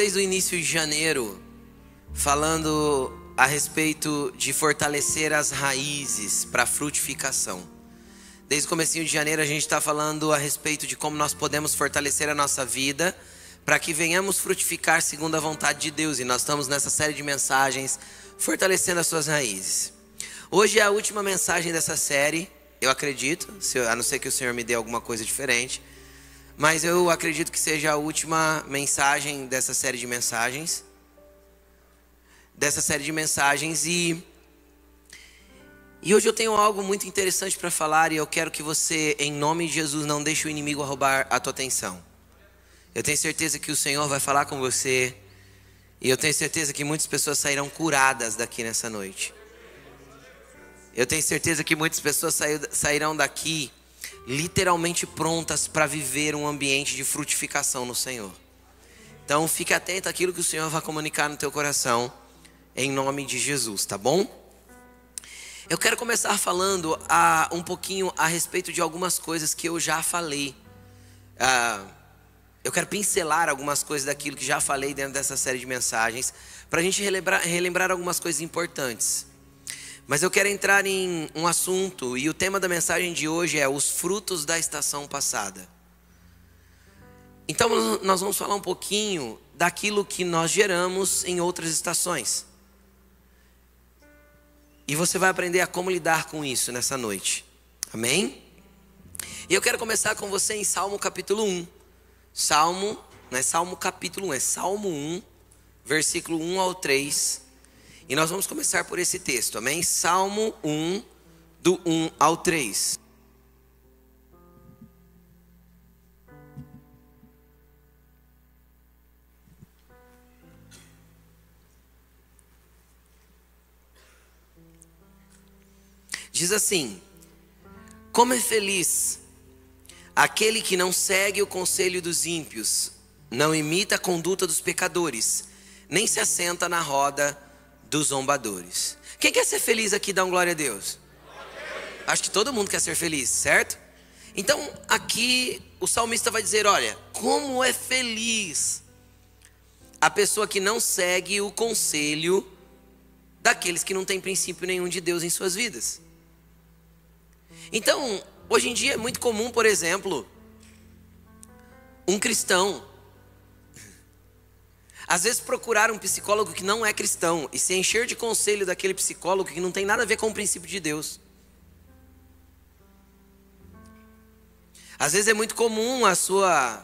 Desde o início de janeiro falando a respeito de fortalecer as raízes para frutificação. Desde o comecinho de janeiro a gente está falando a respeito de como nós podemos fortalecer a nossa vida para que venhamos frutificar segundo a vontade de Deus. E nós estamos nessa série de mensagens fortalecendo as suas raízes. Hoje é a última mensagem dessa série, eu acredito, a não ser que o Senhor me dê alguma coisa diferente. Mas eu acredito que seja a última mensagem dessa série de mensagens. Dessa série de mensagens e e hoje eu tenho algo muito interessante para falar e eu quero que você, em nome de Jesus, não deixe o inimigo roubar a tua atenção. Eu tenho certeza que o Senhor vai falar com você e eu tenho certeza que muitas pessoas sairão curadas daqui nessa noite. Eu tenho certeza que muitas pessoas sairão daqui literalmente prontas para viver um ambiente de frutificação no Senhor. Então fique atento àquilo que o Senhor vai comunicar no teu coração, em nome de Jesus, tá bom? Eu quero começar falando a, um pouquinho a respeito de algumas coisas que eu já falei. Ah, eu quero pincelar algumas coisas daquilo que já falei dentro dessa série de mensagens, para a gente relembrar, relembrar algumas coisas importantes. Mas eu quero entrar em um assunto, e o tema da mensagem de hoje é os frutos da estação passada. Então, nós vamos falar um pouquinho daquilo que nós geramos em outras estações. E você vai aprender a como lidar com isso nessa noite. Amém? E eu quero começar com você em Salmo capítulo 1. Salmo, não é Salmo capítulo 1, é Salmo 1, versículo 1 ao 3. E nós vamos começar por esse texto, amém? Salmo 1, do 1 ao 3. Diz assim: Como é feliz aquele que não segue o conselho dos ímpios, não imita a conduta dos pecadores, nem se assenta na roda dos zombadores. Quem quer ser feliz aqui, dá um glória a Deus. Acho que todo mundo quer ser feliz, certo? Então, aqui o salmista vai dizer: olha, como é feliz a pessoa que não segue o conselho daqueles que não têm princípio nenhum de Deus em suas vidas. Então, hoje em dia é muito comum, por exemplo, um cristão às vezes procurar um psicólogo que não é cristão e se encher de conselho daquele psicólogo que não tem nada a ver com o princípio de Deus. Às vezes é muito comum a sua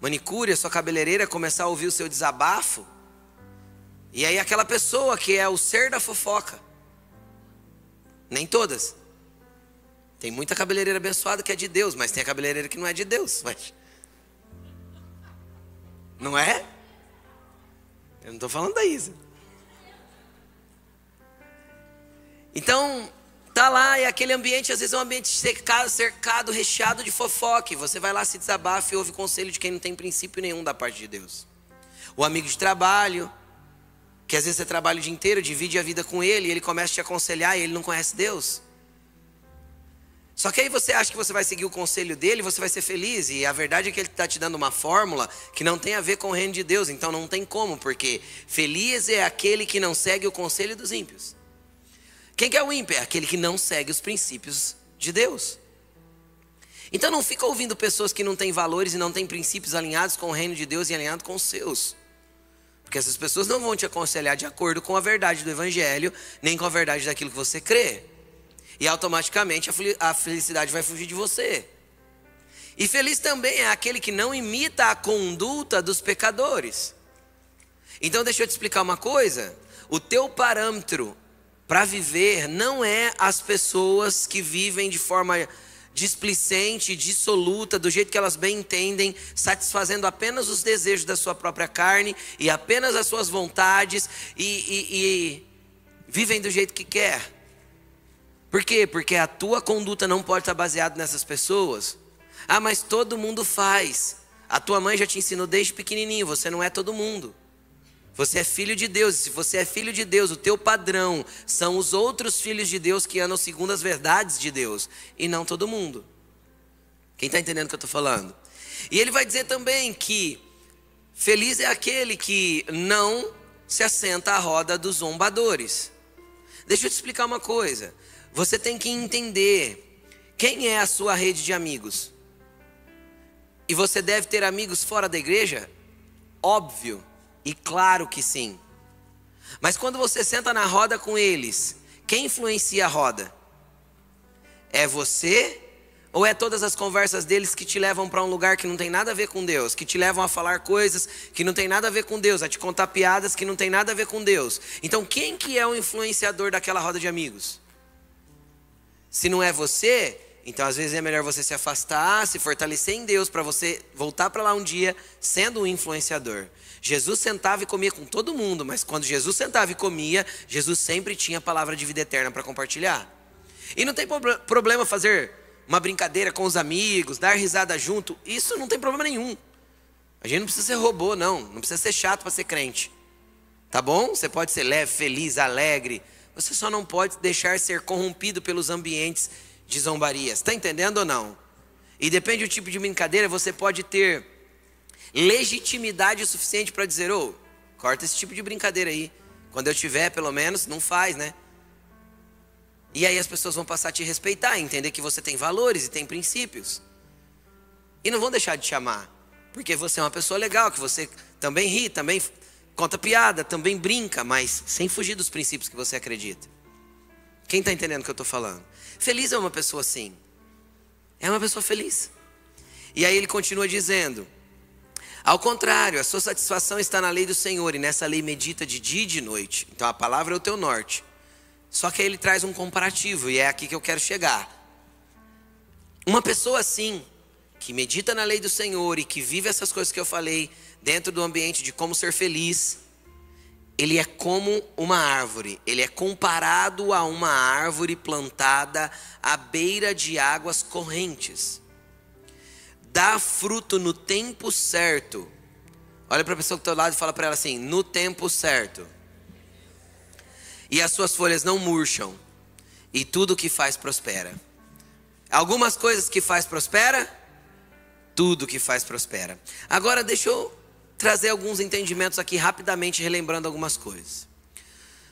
manicure, a sua cabeleireira começar a ouvir o seu desabafo. E aí aquela pessoa que é o ser da fofoca. Nem todas. Tem muita cabeleireira abençoada que é de Deus, mas tem a cabeleireira que não é de Deus. Mas... Não é? Eu não estou falando da Isa. Então, tá lá e aquele ambiente, às vezes é um ambiente cercado, cercado, recheado de fofoque. Você vai lá, se desabafa e ouve conselho de quem não tem princípio nenhum da parte de Deus. O amigo de trabalho, que às vezes você trabalha o dia inteiro, divide a vida com ele, e ele começa a te aconselhar e ele não conhece Deus. Só que aí você acha que você vai seguir o conselho dele, você vai ser feliz, e a verdade é que ele está te dando uma fórmula que não tem a ver com o reino de Deus, então não tem como, porque feliz é aquele que não segue o conselho dos ímpios. Quem que é o ímpio? É aquele que não segue os princípios de Deus. Então não fica ouvindo pessoas que não têm valores e não têm princípios alinhados com o reino de Deus e alinhados com os seus. Porque essas pessoas não vão te aconselhar de acordo com a verdade do Evangelho, nem com a verdade daquilo que você crê. E automaticamente a felicidade vai fugir de você. E feliz também é aquele que não imita a conduta dos pecadores. Então deixa eu te explicar uma coisa. O teu parâmetro para viver não é as pessoas que vivem de forma displicente, dissoluta, do jeito que elas bem entendem, satisfazendo apenas os desejos da sua própria carne e apenas as suas vontades e, e, e vivem do jeito que quer. Por quê? Porque a tua conduta não pode estar baseada nessas pessoas. Ah, mas todo mundo faz. A tua mãe já te ensinou desde pequenininho, você não é todo mundo. Você é filho de Deus. E se você é filho de Deus, o teu padrão são os outros filhos de Deus que andam segundo as verdades de Deus e não todo mundo. Quem está entendendo o que eu estou falando? E ele vai dizer também que feliz é aquele que não se assenta à roda dos zombadores. Deixa eu te explicar uma coisa. Você tem que entender quem é a sua rede de amigos. E você deve ter amigos fora da igreja? Óbvio e claro que sim. Mas quando você senta na roda com eles, quem influencia a roda? É você ou é todas as conversas deles que te levam para um lugar que não tem nada a ver com Deus, que te levam a falar coisas que não tem nada a ver com Deus, a te contar piadas que não tem nada a ver com Deus? Então, quem que é o influenciador daquela roda de amigos? Se não é você, então às vezes é melhor você se afastar, se fortalecer em Deus para você voltar para lá um dia sendo um influenciador. Jesus sentava e comia com todo mundo, mas quando Jesus sentava e comia, Jesus sempre tinha a palavra de vida eterna para compartilhar. E não tem problema fazer uma brincadeira com os amigos, dar risada junto, isso não tem problema nenhum. A gente não precisa ser robô, não. Não precisa ser chato para ser crente. Tá bom? Você pode ser leve, feliz, alegre. Você só não pode deixar ser corrompido pelos ambientes de zombarias. Está entendendo ou não? E depende do tipo de brincadeira, você pode ter legitimidade suficiente para dizer: ô, oh, corta esse tipo de brincadeira aí. Quando eu tiver, pelo menos, não faz, né? E aí as pessoas vão passar a te respeitar, entender que você tem valores e tem princípios. E não vão deixar de te amar, porque você é uma pessoa legal, que você também ri, também conta piada, também brinca, mas sem fugir dos princípios que você acredita. Quem está entendendo o que eu estou falando? Feliz é uma pessoa assim. É uma pessoa feliz. E aí ele continua dizendo: ao contrário, a sua satisfação está na lei do Senhor, e nessa lei medita de dia e de noite. Então a palavra é o teu norte. Só que aí ele traz um comparativo, e é aqui que eu quero chegar. Uma pessoa assim, que medita na lei do Senhor e que vive essas coisas que eu falei, dentro do ambiente de como ser feliz, ele é como uma árvore, ele é comparado a uma árvore plantada à beira de águas correntes. Dá fruto no tempo certo. Olha para a pessoa do lado e fala para ela assim: no tempo certo e as suas folhas não murcham, e tudo que faz prospera. Algumas coisas que faz prospera, tudo que faz prospera. Agora deixa eu trazer alguns entendimentos aqui rapidamente, relembrando algumas coisas.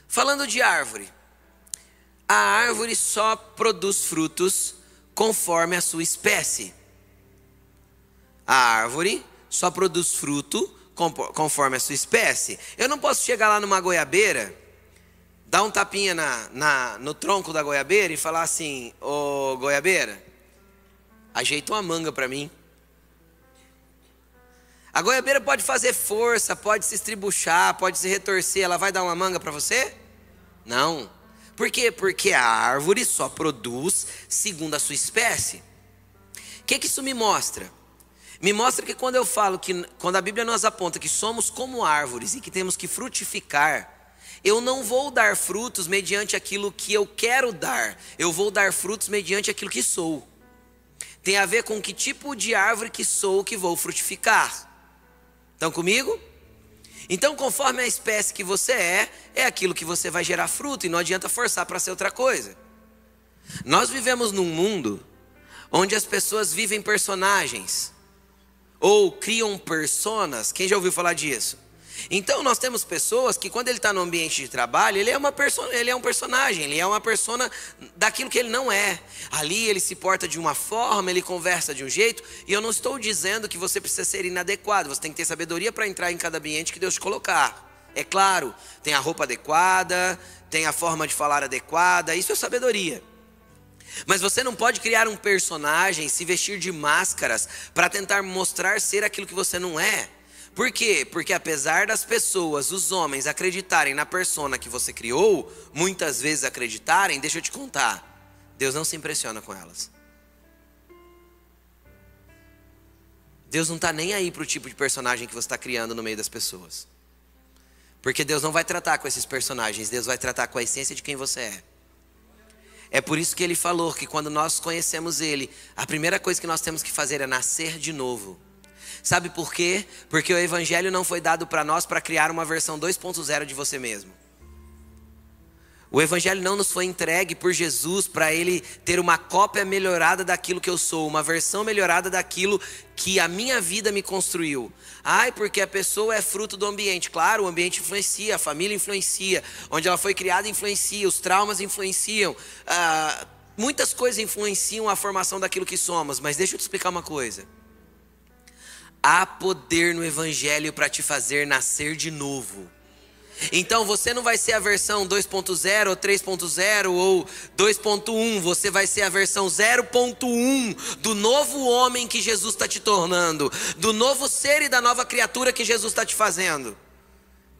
Falando de árvore, a árvore só produz frutos conforme a sua espécie. A árvore só produz fruto conforme a sua espécie. Eu não posso chegar lá numa goiabeira dar um tapinha na, na, no tronco da goiabeira e falar assim: Ô goiabeira, ajeita uma manga para mim. A goiabeira pode fazer força, pode se estribuchar, pode se retorcer, ela vai dar uma manga para você? Não. Por quê? Porque a árvore só produz segundo a sua espécie. O que, que isso me mostra? Me mostra que quando eu falo que, quando a Bíblia nos aponta que somos como árvores e que temos que frutificar, eu não vou dar frutos mediante aquilo que eu quero dar, eu vou dar frutos mediante aquilo que sou. Tem a ver com que tipo de árvore que sou que vou frutificar. Estão comigo? Então, conforme a espécie que você é, é aquilo que você vai gerar fruto e não adianta forçar para ser outra coisa. Nós vivemos num mundo onde as pessoas vivem personagens ou criam personas. Quem já ouviu falar disso? Então nós temos pessoas que quando ele está no ambiente de trabalho, ele é, uma ele é um personagem, ele é uma persona daquilo que ele não é. Ali ele se porta de uma forma, ele conversa de um jeito, e eu não estou dizendo que você precisa ser inadequado, você tem que ter sabedoria para entrar em cada ambiente que Deus te colocar. É claro, tem a roupa adequada, tem a forma de falar adequada, isso é sabedoria. Mas você não pode criar um personagem, se vestir de máscaras para tentar mostrar ser aquilo que você não é. Por quê? Porque apesar das pessoas, os homens, acreditarem na persona que você criou, muitas vezes acreditarem, deixa eu te contar, Deus não se impressiona com elas. Deus não está nem aí para o tipo de personagem que você está criando no meio das pessoas. Porque Deus não vai tratar com esses personagens, Deus vai tratar com a essência de quem você é. É por isso que ele falou que quando nós conhecemos Ele, a primeira coisa que nós temos que fazer é nascer de novo. Sabe por quê? Porque o Evangelho não foi dado para nós para criar uma versão 2.0 de você mesmo. O Evangelho não nos foi entregue por Jesus para ele ter uma cópia melhorada daquilo que eu sou, uma versão melhorada daquilo que a minha vida me construiu. Ai, porque a pessoa é fruto do ambiente. Claro, o ambiente influencia, a família influencia, onde ela foi criada influencia, os traumas influenciam, ah, muitas coisas influenciam a formação daquilo que somos. Mas deixa eu te explicar uma coisa. Há poder no Evangelho para te fazer nascer de novo. Então você não vai ser a versão 2.0 ou 3.0 ou 2.1, você vai ser a versão 0.1 do novo homem que Jesus está te tornando, do novo ser e da nova criatura que Jesus está te fazendo.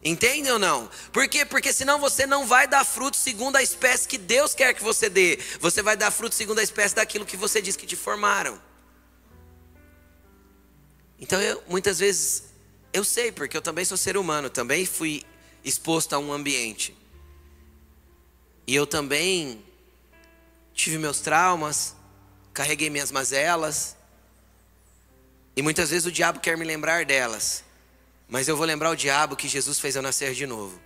Entende ou não? Por quê? Porque senão você não vai dar fruto segundo a espécie que Deus quer que você dê. Você vai dar fruto segundo a espécie daquilo que você diz que te formaram. Então eu muitas vezes eu sei, porque eu também sou ser humano, também fui exposto a um ambiente. E eu também tive meus traumas, carreguei minhas mazelas. E muitas vezes o diabo quer me lembrar delas. Mas eu vou lembrar o diabo que Jesus fez eu nascer de novo.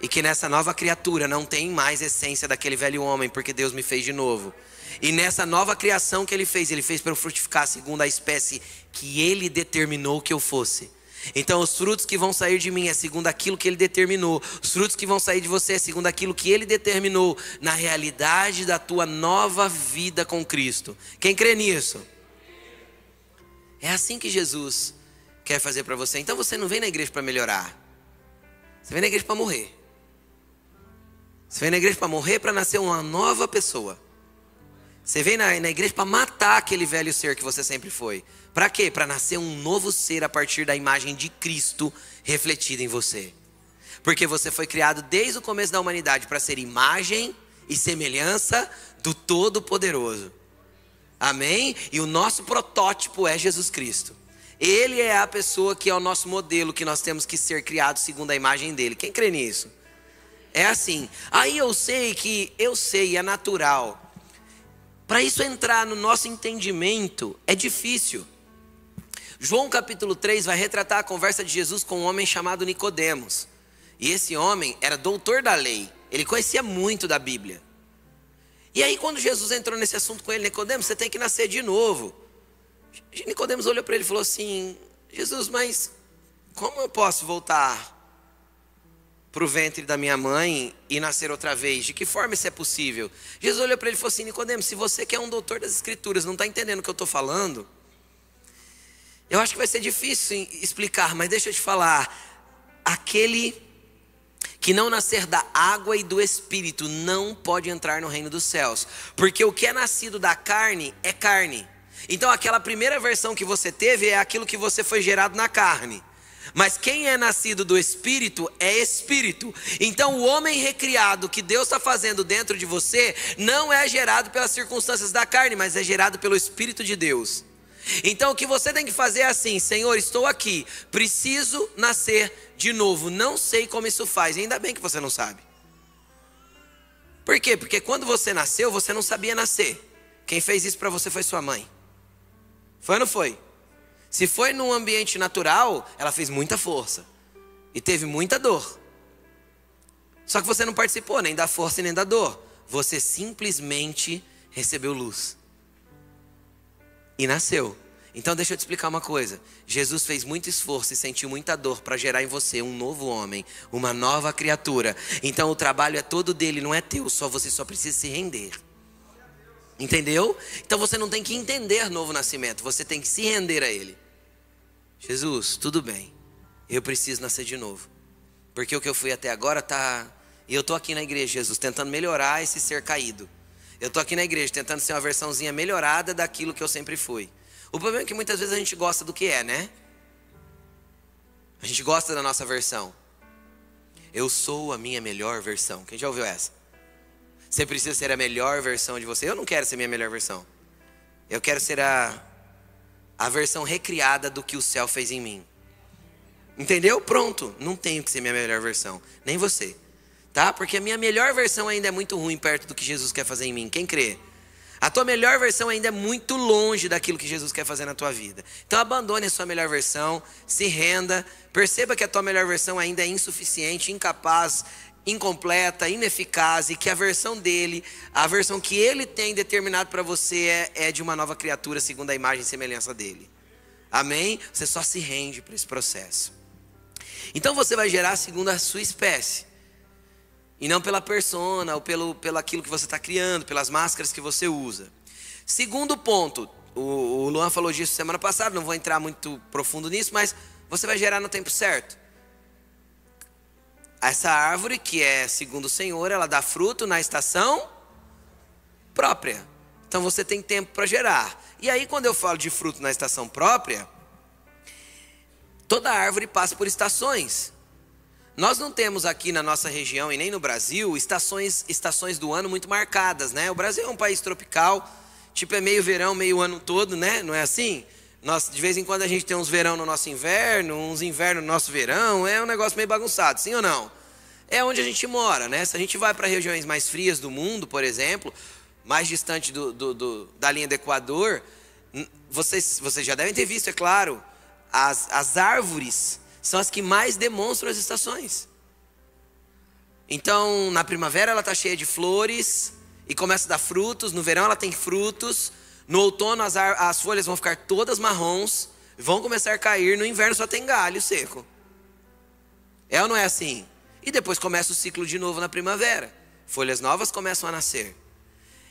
E que nessa nova criatura não tem mais essência daquele velho homem, porque Deus me fez de novo. E nessa nova criação que ele fez, ele fez para eu frutificar segundo a espécie que ele determinou que eu fosse. Então, os frutos que vão sair de mim é segundo aquilo que ele determinou. Os frutos que vão sair de você é segundo aquilo que ele determinou na realidade da tua nova vida com Cristo. Quem crê nisso? É assim que Jesus quer fazer para você. Então você não vem na igreja para melhorar. Você vem na igreja para morrer. Você vem na igreja para morrer para nascer uma nova pessoa. Você vem na, na igreja para matar aquele velho ser que você sempre foi. Para quê? Para nascer um novo ser a partir da imagem de Cristo refletida em você. Porque você foi criado desde o começo da humanidade para ser imagem e semelhança do Todo-Poderoso. Amém? E o nosso protótipo é Jesus Cristo. Ele é a pessoa que é o nosso modelo, que nós temos que ser criados segundo a imagem dele. Quem crê nisso? É assim. Aí eu sei que, eu sei, é natural. Para isso entrar no nosso entendimento, é difícil. João capítulo 3 vai retratar a conversa de Jesus com um homem chamado Nicodemos. E esse homem era doutor da lei. Ele conhecia muito da Bíblia. E aí quando Jesus entrou nesse assunto com ele, Nicodemos, você tem que nascer de novo. Nicodemos olhou para ele e falou assim: Jesus, mas como eu posso voltar para o ventre da minha mãe e nascer outra vez? De que forma isso é possível? Jesus olhou para ele e falou assim: Nicodemos, se você que é um doutor das Escrituras, não está entendendo o que eu estou falando, eu acho que vai ser difícil explicar, mas deixa eu te falar. Aquele que não nascer da água e do espírito não pode entrar no reino dos céus, porque o que é nascido da carne é carne. Então, aquela primeira versão que você teve é aquilo que você foi gerado na carne. Mas quem é nascido do Espírito é Espírito. Então, o homem recriado que Deus está fazendo dentro de você não é gerado pelas circunstâncias da carne, mas é gerado pelo Espírito de Deus. Então o que você tem que fazer é assim: Senhor, estou aqui, preciso nascer de novo. Não sei como isso faz, ainda bem que você não sabe. Por quê? Porque quando você nasceu, você não sabia nascer. Quem fez isso para você foi sua mãe. Foi ou não foi? Se foi num ambiente natural, ela fez muita força e teve muita dor. Só que você não participou nem da força nem da dor. Você simplesmente recebeu luz e nasceu. Então deixa eu te explicar uma coisa. Jesus fez muito esforço e sentiu muita dor para gerar em você um novo homem, uma nova criatura. Então o trabalho é todo dele, não é teu, só você só precisa se render. Entendeu? Então você não tem que entender novo nascimento, você tem que se render a ele. Jesus, tudo bem. Eu preciso nascer de novo. Porque o que eu fui até agora tá e eu tô aqui na igreja, Jesus, tentando melhorar esse ser caído. Eu estou aqui na igreja tentando ser uma versãozinha melhorada daquilo que eu sempre fui. O problema é que muitas vezes a gente gosta do que é, né? A gente gosta da nossa versão. Eu sou a minha melhor versão. Quem já ouviu essa? Você precisa ser a melhor versão de você. Eu não quero ser minha melhor versão. Eu quero ser a, a versão recriada do que o céu fez em mim. Entendeu? Pronto. Não tenho que ser minha melhor versão. Nem você tá? Porque a minha melhor versão ainda é muito ruim perto do que Jesus quer fazer em mim. Quem crê? A tua melhor versão ainda é muito longe daquilo que Jesus quer fazer na tua vida. Então abandone a sua melhor versão, se renda, perceba que a tua melhor versão ainda é insuficiente, incapaz, incompleta, ineficaz e que a versão dele, a versão que ele tem determinado para você é, é de uma nova criatura segundo a imagem e semelhança dele. Amém? Você só se rende para esse processo. Então você vai gerar segundo a sua espécie. E não pela persona ou pelo, pelo aquilo que você está criando, pelas máscaras que você usa. Segundo ponto, o, o Luan falou disso semana passada, não vou entrar muito profundo nisso, mas você vai gerar no tempo certo. Essa árvore, que é segundo o Senhor, ela dá fruto na estação própria. Então você tem tempo para gerar. E aí, quando eu falo de fruto na estação própria, toda árvore passa por estações. Nós não temos aqui na nossa região e nem no Brasil estações, estações do ano muito marcadas, né? O Brasil é um país tropical, tipo é meio verão, meio ano todo, né? Não é assim? Nós, de vez em quando a gente tem uns verão no nosso inverno, uns inverno no nosso verão, é um negócio meio bagunçado, sim ou não? É onde a gente mora, né? Se a gente vai para regiões mais frias do mundo, por exemplo, mais distante do, do, do, da linha do Equador, vocês, vocês já devem ter visto, é claro, as, as árvores são as que mais demonstram as estações. Então, na primavera ela está cheia de flores e começa a dar frutos, no verão ela tem frutos, no outono as, as folhas vão ficar todas marrons, vão começar a cair, no inverno só tem galho seco. É ou não é assim? E depois começa o ciclo de novo na primavera. Folhas novas começam a nascer.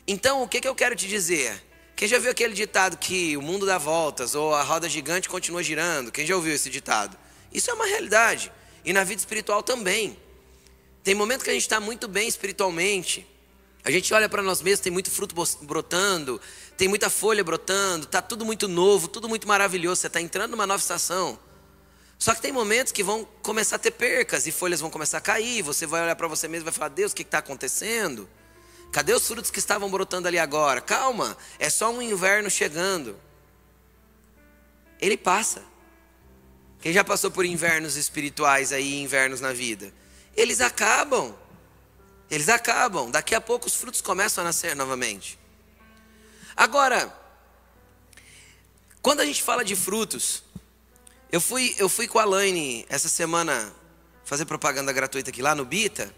Então, o que, que eu quero te dizer? Quem já viu aquele ditado que o mundo dá voltas ou a roda gigante continua girando? Quem já ouviu esse ditado? Isso é uma realidade. E na vida espiritual também. Tem momento que a gente está muito bem espiritualmente. A gente olha para nós mesmos, tem muito fruto brotando, tem muita folha brotando, está tudo muito novo, tudo muito maravilhoso. Você está entrando numa nova estação. Só que tem momentos que vão começar a ter percas e folhas vão começar a cair. Você vai olhar para você mesmo e vai falar: Deus, o que está acontecendo? Cadê os frutos que estavam brotando ali agora? Calma, é só um inverno chegando. Ele passa. Quem já passou por invernos espirituais aí, invernos na vida? Eles acabam. Eles acabam. Daqui a pouco os frutos começam a nascer novamente. Agora, quando a gente fala de frutos, eu fui, eu fui com a Laine essa semana fazer propaganda gratuita aqui lá no Bita,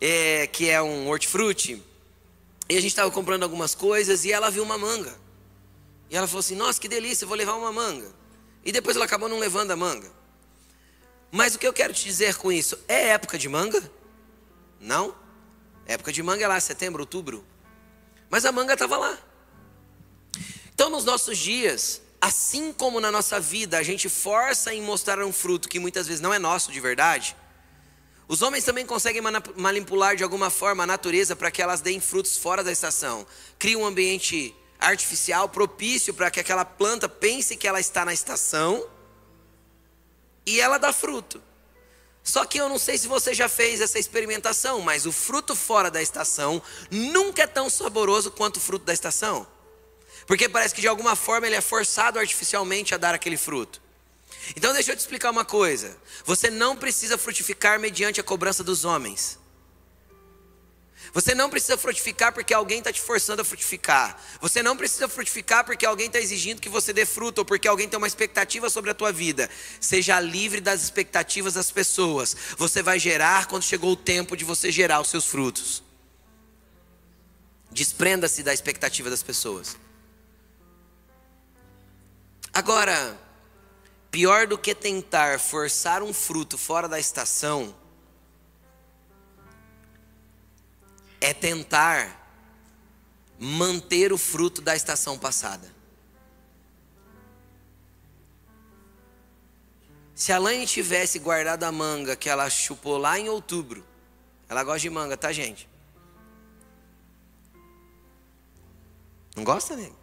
é, que é um hortifruti, e a gente estava comprando algumas coisas e ela viu uma manga. E ela falou assim: Nossa, que delícia, vou levar uma manga. E depois ela acabou não levando a manga. Mas o que eu quero te dizer com isso? É época de manga? Não. Época de manga é lá, setembro, outubro. Mas a manga estava lá. Então, nos nossos dias, assim como na nossa vida, a gente força em mostrar um fruto que muitas vezes não é nosso de verdade. Os homens também conseguem manipular de alguma forma a natureza para que elas deem frutos fora da estação. Cria um ambiente artificial propício para que aquela planta pense que ela está na estação e ela dá fruto. Só que eu não sei se você já fez essa experimentação, mas o fruto fora da estação nunca é tão saboroso quanto o fruto da estação. Porque parece que de alguma forma ele é forçado artificialmente a dar aquele fruto. Então deixa eu te explicar uma coisa. Você não precisa frutificar mediante a cobrança dos homens. Você não precisa frutificar porque alguém está te forçando a frutificar. Você não precisa frutificar porque alguém está exigindo que você dê fruto ou porque alguém tem uma expectativa sobre a tua vida. Seja livre das expectativas das pessoas. Você vai gerar quando chegou o tempo de você gerar os seus frutos. Desprenda-se da expectativa das pessoas. Agora, pior do que tentar forçar um fruto fora da estação é tentar manter o fruto da estação passada. Se a Laine tivesse guardado a manga que ela chupou lá em outubro, ela gosta de manga, tá, gente? Não gosta, nego?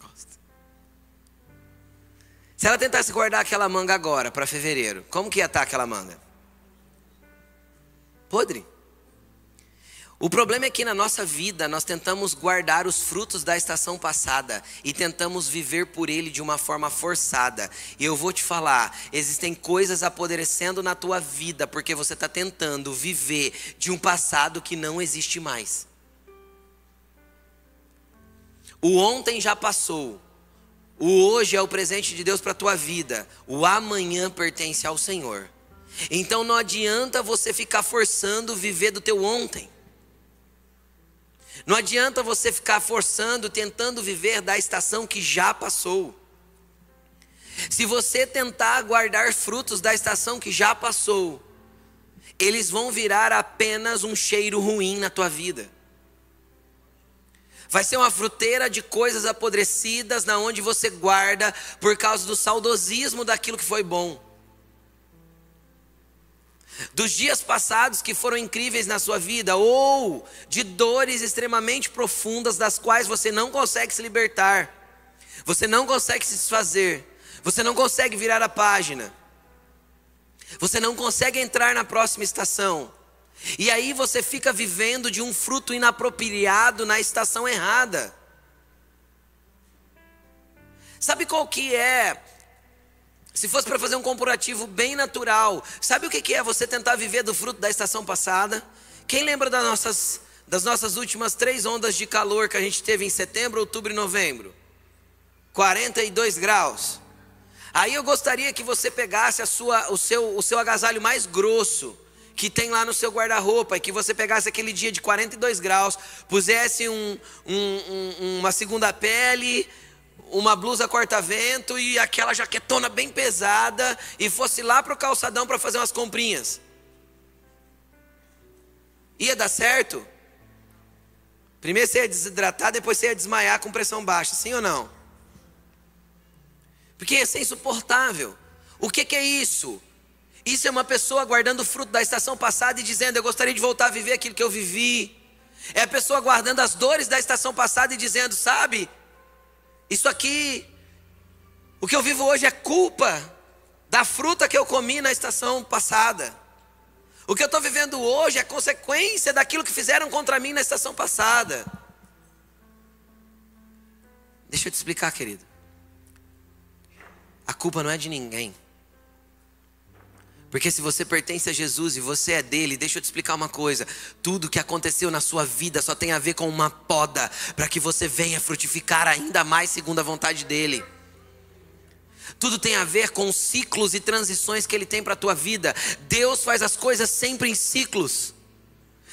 Gosta. Se ela tentasse guardar aquela manga agora, para fevereiro, como que ia estar tá aquela manga? Podre. O problema é que na nossa vida nós tentamos guardar os frutos da estação passada e tentamos viver por ele de uma forma forçada. E eu vou te falar: existem coisas apodrecendo na tua vida porque você está tentando viver de um passado que não existe mais. O ontem já passou, o hoje é o presente de Deus para a tua vida, o amanhã pertence ao Senhor. Então não adianta você ficar forçando viver do teu ontem. Não adianta você ficar forçando, tentando viver da estação que já passou. Se você tentar guardar frutos da estação que já passou, eles vão virar apenas um cheiro ruim na tua vida. Vai ser uma fruteira de coisas apodrecidas na onde você guarda por causa do saudosismo daquilo que foi bom. Dos dias passados que foram incríveis na sua vida ou de dores extremamente profundas das quais você não consegue se libertar. Você não consegue se desfazer. Você não consegue virar a página. Você não consegue entrar na próxima estação. E aí você fica vivendo de um fruto inapropriado na estação errada. Sabe qual que é? Se fosse para fazer um comparativo bem natural, sabe o que é você tentar viver do fruto da estação passada? Quem lembra das nossas, das nossas últimas três ondas de calor que a gente teve em setembro, outubro e novembro? 42 graus. Aí eu gostaria que você pegasse a sua, o, seu, o seu agasalho mais grosso que tem lá no seu guarda-roupa e que você pegasse aquele dia de 42 graus, pusesse um, um, um, uma segunda pele, uma blusa corta-vento e aquela jaquetona bem pesada e fosse lá para o calçadão para fazer umas comprinhas. Ia dar certo? Primeiro você ia desidratar, depois você ia desmaiar com pressão baixa, sim ou não? Porque ia ser insuportável. O que, que é isso? Isso é uma pessoa guardando o fruto da estação passada e dizendo: Eu gostaria de voltar a viver aquilo que eu vivi. É a pessoa guardando as dores da estação passada e dizendo: Sabe, isso aqui, o que eu vivo hoje é culpa da fruta que eu comi na estação passada. O que eu estou vivendo hoje é consequência daquilo que fizeram contra mim na estação passada. Deixa eu te explicar, querido. A culpa não é de ninguém. Porque se você pertence a Jesus e você é dele, deixa eu te explicar uma coisa: tudo que aconteceu na sua vida só tem a ver com uma poda, para que você venha frutificar ainda mais segundo a vontade dele. Tudo tem a ver com ciclos e transições que ele tem para a tua vida. Deus faz as coisas sempre em ciclos.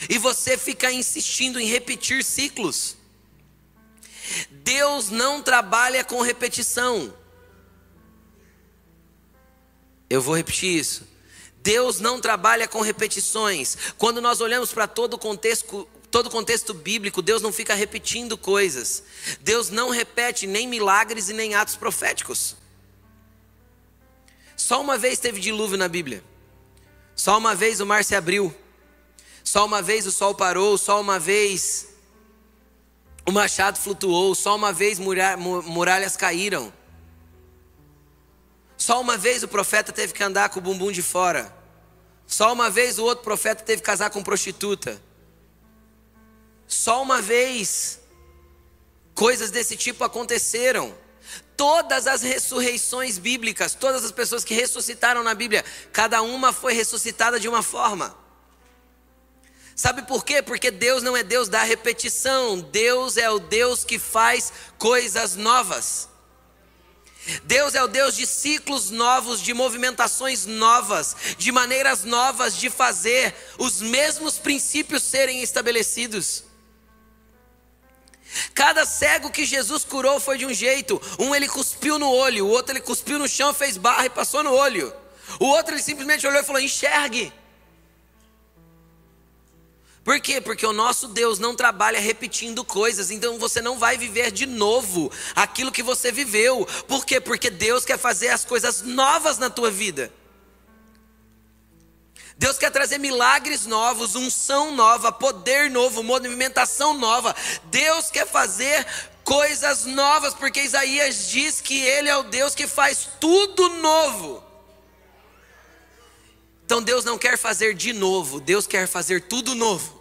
E você fica insistindo em repetir ciclos. Deus não trabalha com repetição. Eu vou repetir isso. Deus não trabalha com repetições. Quando nós olhamos para todo o contexto, todo contexto bíblico, Deus não fica repetindo coisas. Deus não repete nem milagres e nem atos proféticos. Só uma vez teve dilúvio na Bíblia. Só uma vez o mar se abriu. Só uma vez o sol parou. Só uma vez o machado flutuou. Só uma vez muralhas caíram. Só uma vez o profeta teve que andar com o bumbum de fora. Só uma vez o outro profeta teve que casar com prostituta. Só uma vez coisas desse tipo aconteceram. Todas as ressurreições bíblicas, todas as pessoas que ressuscitaram na Bíblia, cada uma foi ressuscitada de uma forma. Sabe por quê? Porque Deus não é Deus da repetição, Deus é o Deus que faz coisas novas. Deus é o Deus de ciclos novos, de movimentações novas, de maneiras novas de fazer os mesmos princípios serem estabelecidos. Cada cego que Jesus curou foi de um jeito. Um ele cuspiu no olho, o outro ele cuspiu no chão, fez barra e passou no olho. O outro ele simplesmente olhou e falou: enxergue. Por quê? Porque o nosso Deus não trabalha repetindo coisas, então você não vai viver de novo aquilo que você viveu. Por quê? Porque Deus quer fazer as coisas novas na tua vida. Deus quer trazer milagres novos, unção nova, poder novo, movimentação nova. Deus quer fazer coisas novas, porque Isaías diz que Ele é o Deus que faz tudo novo. Então Deus não quer fazer de novo, Deus quer fazer tudo novo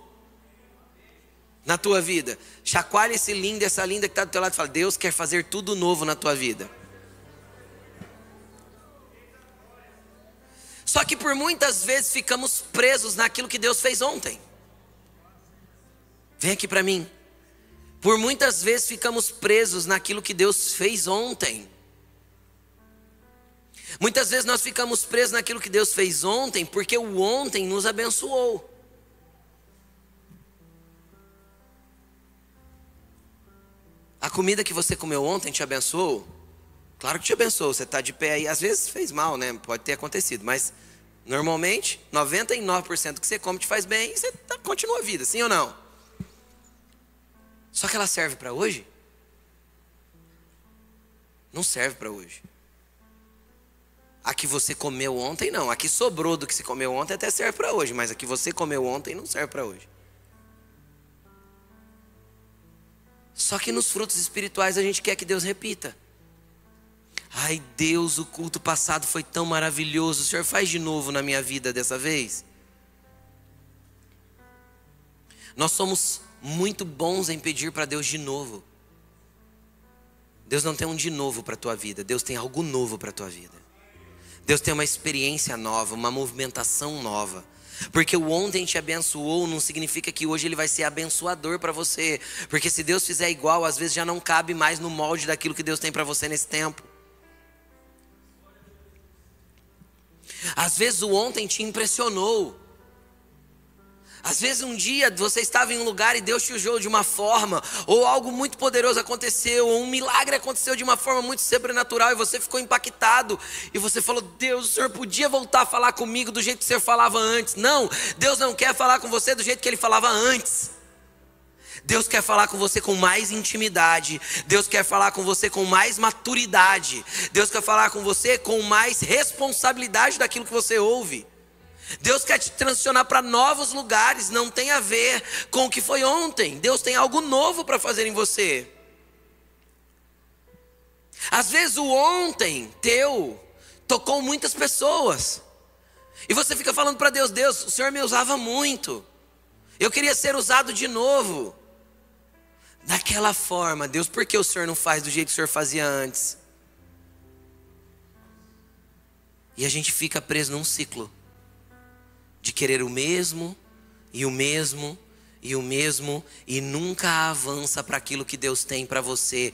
na tua vida. Chacoalha esse lindo, essa linda que está do teu lado e fala: Deus quer fazer tudo novo na tua vida. Só que por muitas vezes ficamos presos naquilo que Deus fez ontem. Vem aqui para mim. Por muitas vezes ficamos presos naquilo que Deus fez ontem. Muitas vezes nós ficamos presos naquilo que Deus fez ontem, porque o ontem nos abençoou. A comida que você comeu ontem te abençoou? Claro que te abençoou. Você está de pé aí. Às vezes fez mal, né? Pode ter acontecido. Mas normalmente, 99% do que você come te faz bem e você tá, continua a vida, sim ou não? Só que ela serve para hoje? Não serve para hoje. A que você comeu ontem, não. A que sobrou do que você comeu ontem até serve para hoje. Mas a que você comeu ontem não serve para hoje. Só que nos frutos espirituais a gente quer que Deus repita. Ai, Deus, o culto passado foi tão maravilhoso. O Senhor faz de novo na minha vida dessa vez? Nós somos muito bons em pedir para Deus de novo. Deus não tem um de novo para a tua vida, Deus tem algo novo para a tua vida. Deus tem uma experiência nova, uma movimentação nova. Porque o ontem te abençoou não significa que hoje ele vai ser abençoador para você. Porque se Deus fizer igual, às vezes já não cabe mais no molde daquilo que Deus tem para você nesse tempo. Às vezes o ontem te impressionou. Às vezes um dia você estava em um lugar e Deus te usou de uma forma, ou algo muito poderoso aconteceu, ou um milagre aconteceu de uma forma muito sobrenatural e você ficou impactado e você falou: Deus, o Senhor podia voltar a falar comigo do jeito que o Senhor falava antes. Não, Deus não quer falar com você do jeito que ele falava antes. Deus quer falar com você com mais intimidade. Deus quer falar com você com mais maturidade. Deus quer falar com você com mais responsabilidade daquilo que você ouve. Deus quer te transicionar para novos lugares, não tem a ver com o que foi ontem. Deus tem algo novo para fazer em você. Às vezes o ontem teu tocou muitas pessoas. E você fica falando para Deus: Deus, o Senhor me usava muito. Eu queria ser usado de novo. Daquela forma, Deus, por que o Senhor não faz do jeito que o Senhor fazia antes? E a gente fica preso num ciclo de querer o mesmo, e o mesmo, e o mesmo, e nunca avança para aquilo que Deus tem para você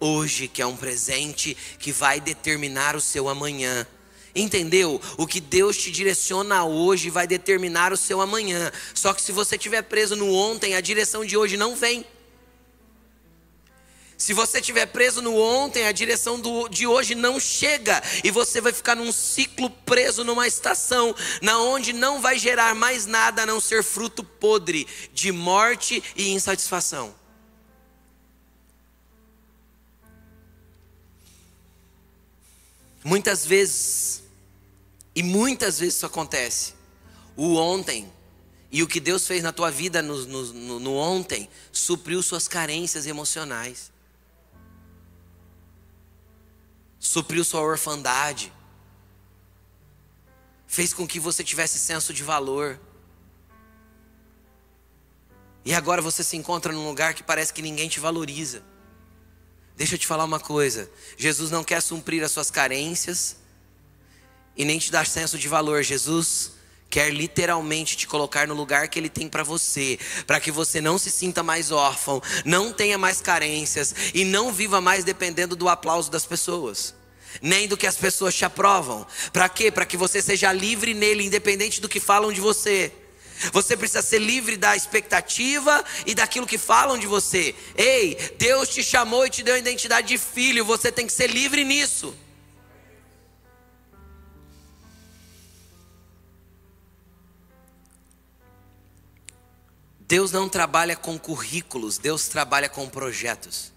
hoje, que é um presente que vai determinar o seu amanhã. Entendeu? O que Deus te direciona hoje vai determinar o seu amanhã. Só que se você estiver preso no ontem, a direção de hoje não vem. Se você estiver preso no ontem, a direção do, de hoje não chega e você vai ficar num ciclo preso numa estação, na onde não vai gerar mais nada a não ser fruto podre de morte e insatisfação. Muitas vezes, e muitas vezes isso acontece, o ontem e o que Deus fez na tua vida no, no, no ontem supriu suas carências emocionais. Supriu sua orfandade, fez com que você tivesse senso de valor. E agora você se encontra num lugar que parece que ninguém te valoriza. Deixa eu te falar uma coisa: Jesus não quer suprir as suas carências e nem te dar senso de valor. Jesus quer literalmente te colocar no lugar que Ele tem para você, para que você não se sinta mais órfão, não tenha mais carências e não viva mais dependendo do aplauso das pessoas. Nem do que as pessoas te aprovam. Para quê? Para que você seja livre nele, independente do que falam de você. Você precisa ser livre da expectativa e daquilo que falam de você. Ei, Deus te chamou e te deu a identidade de filho, você tem que ser livre nisso. Deus não trabalha com currículos, Deus trabalha com projetos.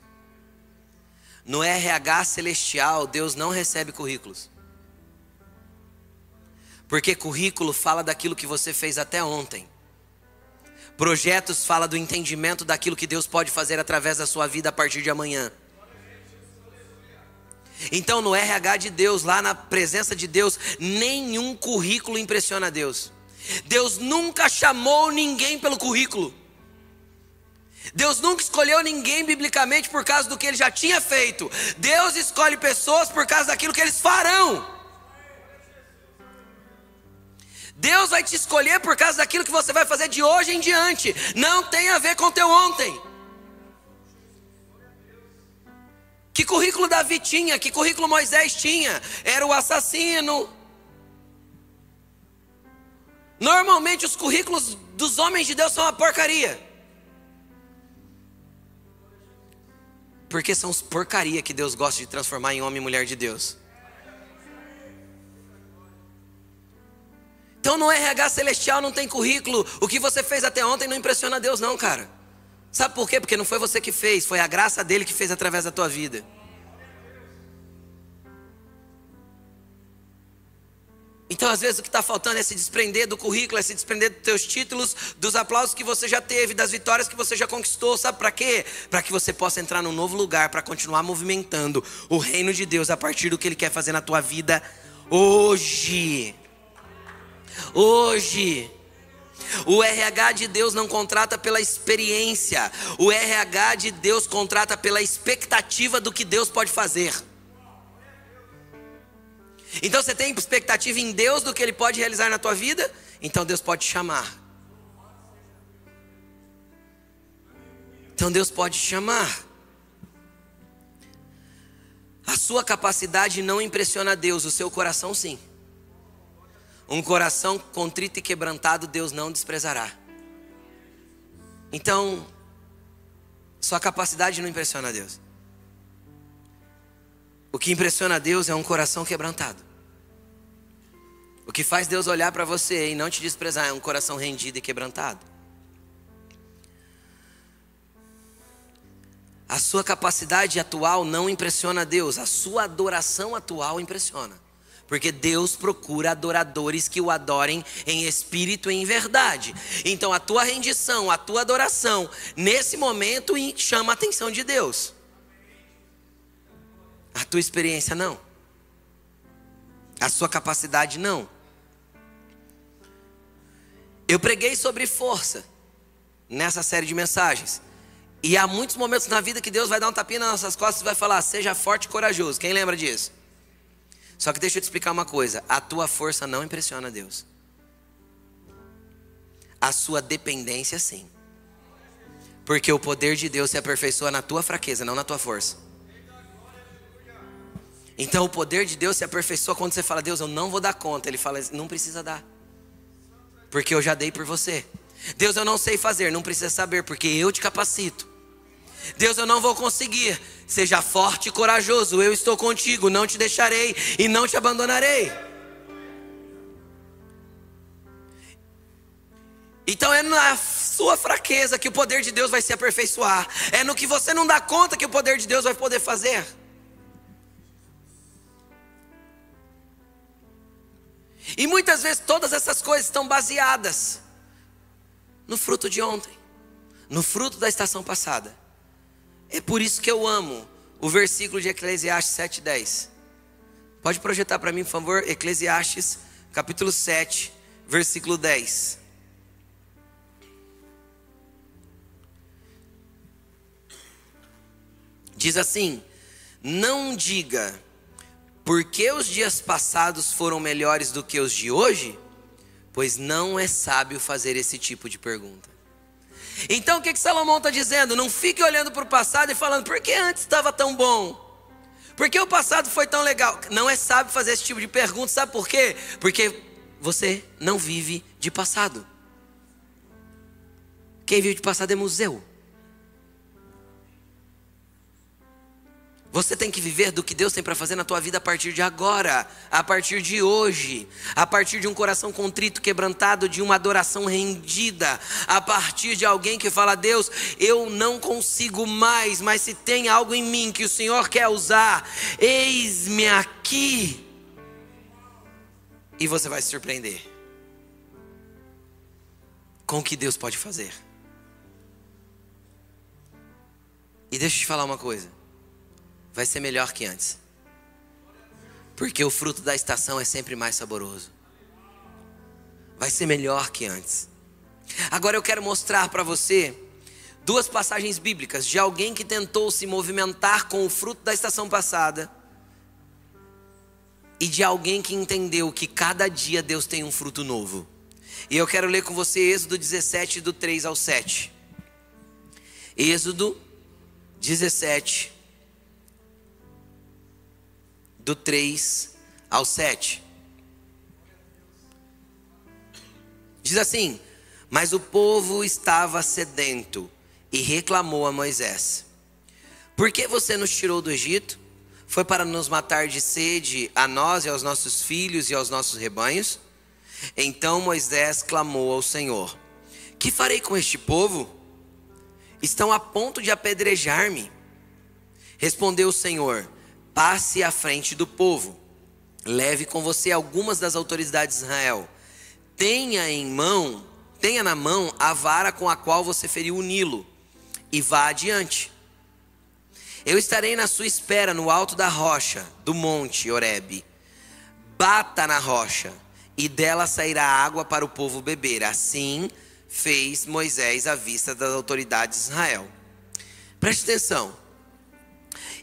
No RH celestial, Deus não recebe currículos. Porque currículo fala daquilo que você fez até ontem. Projetos fala do entendimento daquilo que Deus pode fazer através da sua vida a partir de amanhã. Então, no RH de Deus, lá na presença de Deus, nenhum currículo impressiona Deus. Deus nunca chamou ninguém pelo currículo. Deus nunca escolheu ninguém biblicamente por causa do que ele já tinha feito. Deus escolhe pessoas por causa daquilo que eles farão. Deus vai te escolher por causa daquilo que você vai fazer de hoje em diante. Não tem a ver com teu ontem. Que currículo Davi tinha? Que currículo Moisés tinha? Era o assassino. Normalmente os currículos dos homens de Deus são uma porcaria. Porque são os porcaria que Deus gosta de transformar em homem e mulher de Deus. Então no RH celestial não tem currículo. O que você fez até ontem não impressiona Deus, não, cara. Sabe por quê? Porque não foi você que fez, foi a graça dele que fez através da tua vida. Então, às vezes, o que está faltando é se desprender do currículo, é se desprender dos teus títulos, dos aplausos que você já teve, das vitórias que você já conquistou. Sabe para quê? Para que você possa entrar num novo lugar, para continuar movimentando o reino de Deus a partir do que Ele quer fazer na tua vida hoje. Hoje. O RH de Deus não contrata pela experiência, o RH de Deus contrata pela expectativa do que Deus pode fazer. Então você tem expectativa em Deus do que Ele pode realizar na tua vida? Então Deus pode te chamar. Então Deus pode te chamar. A sua capacidade não impressiona Deus, o seu coração sim. Um coração contrito e quebrantado Deus não desprezará. Então, sua capacidade não impressiona Deus. O que impressiona Deus é um coração quebrantado. O que faz Deus olhar para você e não te desprezar é um coração rendido e quebrantado. A sua capacidade atual não impressiona Deus, a sua adoração atual impressiona. Porque Deus procura adoradores que o adorem em espírito e em verdade. Então a tua rendição, a tua adoração, nesse momento chama a atenção de Deus. A tua experiência não. A sua capacidade não. Eu preguei sobre força nessa série de mensagens. E há muitos momentos na vida que Deus vai dar um tapinha nas nossas costas e vai falar: seja forte e corajoso. Quem lembra disso? Só que deixa eu te explicar uma coisa: a tua força não impressiona Deus. A sua dependência, sim. Porque o poder de Deus se aperfeiçoa na tua fraqueza, não na tua força. Então o poder de Deus se aperfeiçoa quando você fala, Deus, eu não vou dar conta. Ele fala, não precisa dar porque eu já dei por você. Deus, eu não sei fazer, não precisa saber, porque eu te capacito. Deus, eu não vou conseguir. Seja forte e corajoso, eu estou contigo, não te deixarei e não te abandonarei. Então é na sua fraqueza que o poder de Deus vai se aperfeiçoar. É no que você não dá conta que o poder de Deus vai poder fazer. E muitas vezes todas essas coisas estão baseadas no fruto de ontem, no fruto da estação passada. É por isso que eu amo o versículo de Eclesiastes 7:10. Pode projetar para mim, por favor, Eclesiastes capítulo 7, versículo 10. Diz assim: Não diga por que os dias passados foram melhores do que os de hoje? Pois não é sábio fazer esse tipo de pergunta. Então o que, que Salomão está dizendo? Não fique olhando para o passado e falando, por que antes estava tão bom? Por que o passado foi tão legal? Não é sábio fazer esse tipo de pergunta, sabe por quê? Porque você não vive de passado. Quem vive de passado é museu. Você tem que viver do que Deus tem para fazer na tua vida a partir de agora, a partir de hoje, a partir de um coração contrito, quebrantado, de uma adoração rendida, a partir de alguém que fala: Deus, eu não consigo mais, mas se tem algo em mim que o Senhor quer usar, eis-me aqui. E você vai se surpreender com o que Deus pode fazer. E deixa eu te falar uma coisa vai ser melhor que antes. Porque o fruto da estação é sempre mais saboroso. Vai ser melhor que antes. Agora eu quero mostrar para você duas passagens bíblicas de alguém que tentou se movimentar com o fruto da estação passada e de alguém que entendeu que cada dia Deus tem um fruto novo. E eu quero ler com você Êxodo 17, do 3 ao 7. Êxodo 17, do 3 ao 7. Diz assim: Mas o povo estava sedento e reclamou a Moisés: Por que você nos tirou do Egito? Foi para nos matar de sede a nós e aos nossos filhos e aos nossos rebanhos? Então Moisés clamou ao Senhor: Que farei com este povo? Estão a ponto de apedrejar-me. Respondeu o Senhor: Passe à frente do povo. Leve com você algumas das autoridades de Israel tenha em mão, tenha na mão a vara com a qual você feriu o Nilo, e vá adiante. Eu estarei na sua espera no alto da rocha, do monte Horebe. Bata na rocha, e dela sairá água para o povo beber. Assim fez Moisés à vista das autoridades de Israel. Preste atenção.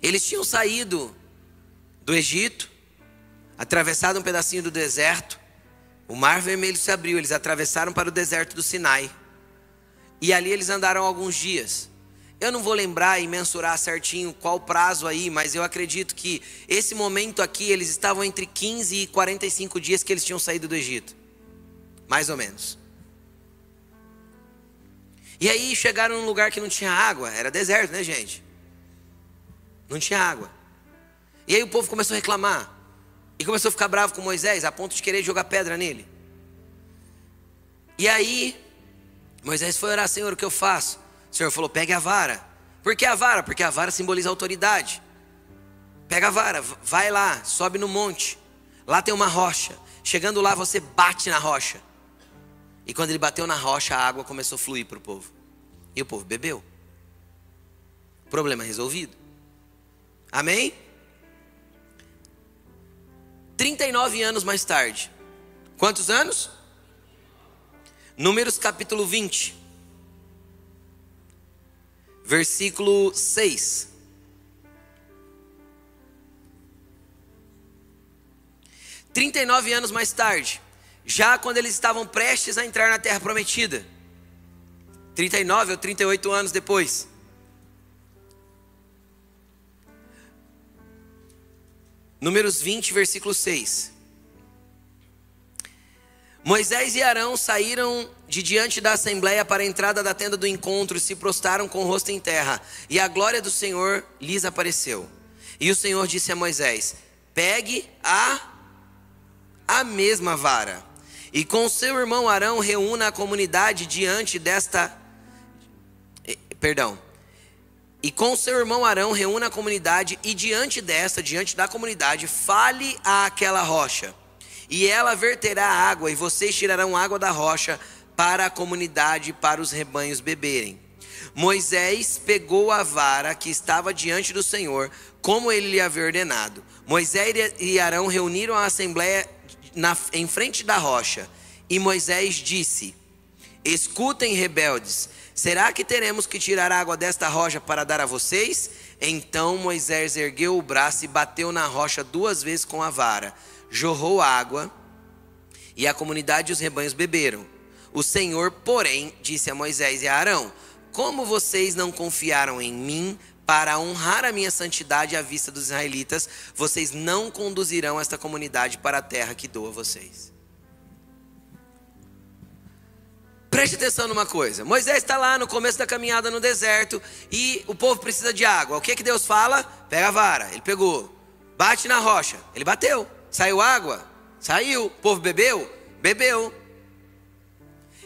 Eles tinham saído do Egito, atravessado um pedacinho do deserto, o mar vermelho se abriu, eles atravessaram para o deserto do Sinai. E ali eles andaram alguns dias. Eu não vou lembrar e mensurar certinho qual prazo aí, mas eu acredito que esse momento aqui eles estavam entre 15 e 45 dias que eles tinham saído do Egito. Mais ou menos. E aí chegaram num lugar que não tinha água, era deserto, né, gente? Não tinha água. E aí o povo começou a reclamar. E começou a ficar bravo com Moisés, a ponto de querer jogar pedra nele. E aí, Moisés foi orar, Senhor, o que eu faço? O Senhor falou: pegue a vara. Por que a vara? Porque a vara simboliza autoridade. Pega a vara, vai lá, sobe no monte. Lá tem uma rocha. Chegando lá, você bate na rocha. E quando ele bateu na rocha, a água começou a fluir para o povo. E o povo bebeu. Problema resolvido. Amém? 39 anos mais tarde. Quantos anos? Números capítulo 20. Versículo 6. Trinta e nove anos mais tarde, já quando eles estavam prestes a entrar na terra prometida, 39 ou 38 anos depois, Números 20, versículo 6. Moisés e Arão saíram de diante da assembleia para a entrada da tenda do encontro e se prostraram com o rosto em terra, e a glória do Senhor lhes apareceu. E o Senhor disse a Moisés: Pegue a a mesma vara, e com seu irmão Arão reúna a comunidade diante desta eh, perdão, e com seu irmão Arão reúna a comunidade e diante desta, diante da comunidade, fale àquela rocha. E ela verterá água e vocês tirarão água da rocha para a comunidade, para os rebanhos beberem. Moisés pegou a vara que estava diante do Senhor, como ele lhe havia ordenado. Moisés e Arão reuniram a assembleia na, em frente da rocha. E Moisés disse: Escutem, rebeldes, Será que teremos que tirar água desta rocha para dar a vocês? Então Moisés ergueu o braço e bateu na rocha duas vezes com a vara. Jorrou água e a comunidade e os rebanhos beberam. O Senhor, porém, disse a Moisés e a Arão: Como vocês não confiaram em mim para honrar a minha santidade à vista dos israelitas, vocês não conduzirão esta comunidade para a terra que dou a vocês. Preste atenção numa coisa. Moisés está lá no começo da caminhada no deserto e o povo precisa de água. O que que Deus fala? Pega a vara. Ele pegou. Bate na rocha. Ele bateu. Saiu água? Saiu. O povo bebeu? Bebeu.